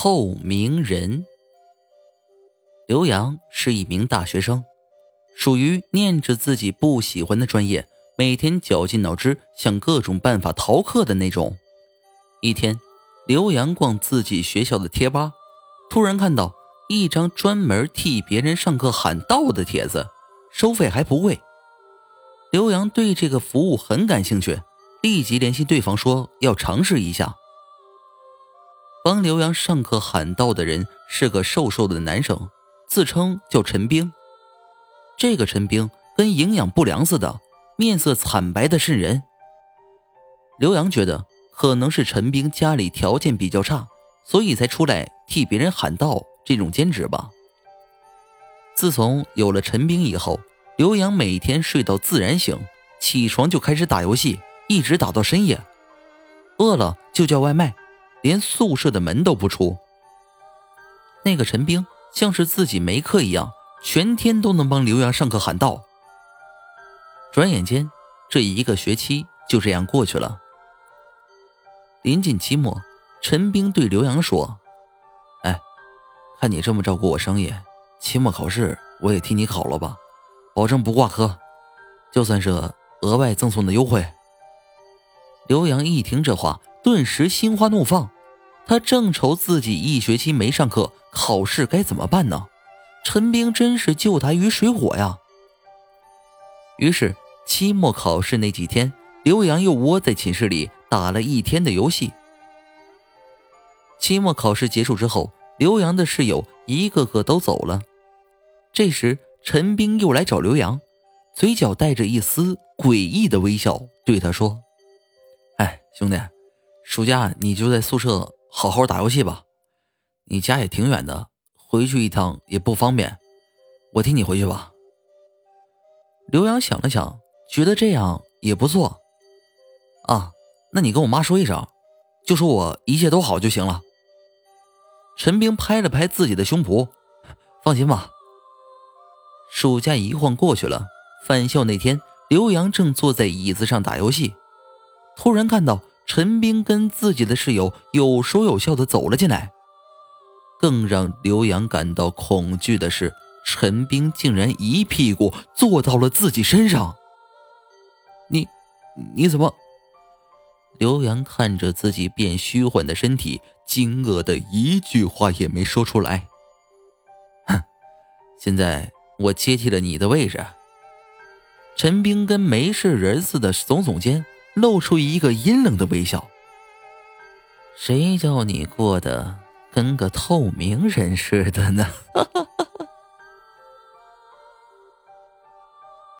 透明人。刘洋是一名大学生，属于念着自己不喜欢的专业，每天绞尽脑汁想各种办法逃课的那种。一天，刘洋逛自己学校的贴吧，突然看到一张专门替别人上课喊道的帖子，收费还不贵。刘洋对这个服务很感兴趣，立即联系对方说要尝试一下。帮刘洋上课喊道的人是个瘦瘦的男生，自称叫陈兵。这个陈兵跟营养不良似的，面色惨白的渗人。刘洋觉得可能是陈兵家里条件比较差，所以才出来替别人喊道这种兼职吧。自从有了陈兵以后，刘洋每天睡到自然醒，起床就开始打游戏，一直打到深夜。饿了就叫外卖。连宿舍的门都不出。那个陈兵像是自己没课一样，全天都能帮刘洋上课喊道。转眼间，这一个学期就这样过去了。临近期末，陈兵对刘洋说：“哎，看你这么照顾我生意，期末考试我也替你考了吧，保证不挂科，就算是额外赠送的优惠。”刘洋一听这话。顿时心花怒放，他正愁自己一学期没上课，考试该怎么办呢？陈兵真是救他于水火呀！于是期末考试那几天，刘洋又窝在寝室里打了一天的游戏。期末考试结束之后，刘洋的室友一个个都走了。这时，陈兵又来找刘洋，嘴角带着一丝诡异的微笑，对他说：“哎，兄弟。”暑假你就在宿舍好好打游戏吧，你家也挺远的，回去一趟也不方便，我替你回去吧。刘洋想了想，觉得这样也不错。啊，那你跟我妈说一声，就说我一切都好就行了。陈兵拍了拍自己的胸脯，放心吧。暑假一晃过去了，返校那天，刘洋正坐在椅子上打游戏，突然看到。陈兵跟自己的室友有说有笑的走了进来，更让刘洋感到恐惧的是，陈兵竟然一屁股坐到了自己身上。你，你怎么？刘洋看着自己变虚幻的身体，惊愕的一句话也没说出来。哼，现在我接替了你的位置。陈兵跟没事人似的耸耸肩。露出一个阴冷的微笑。谁叫你过得跟个透明人似的呢？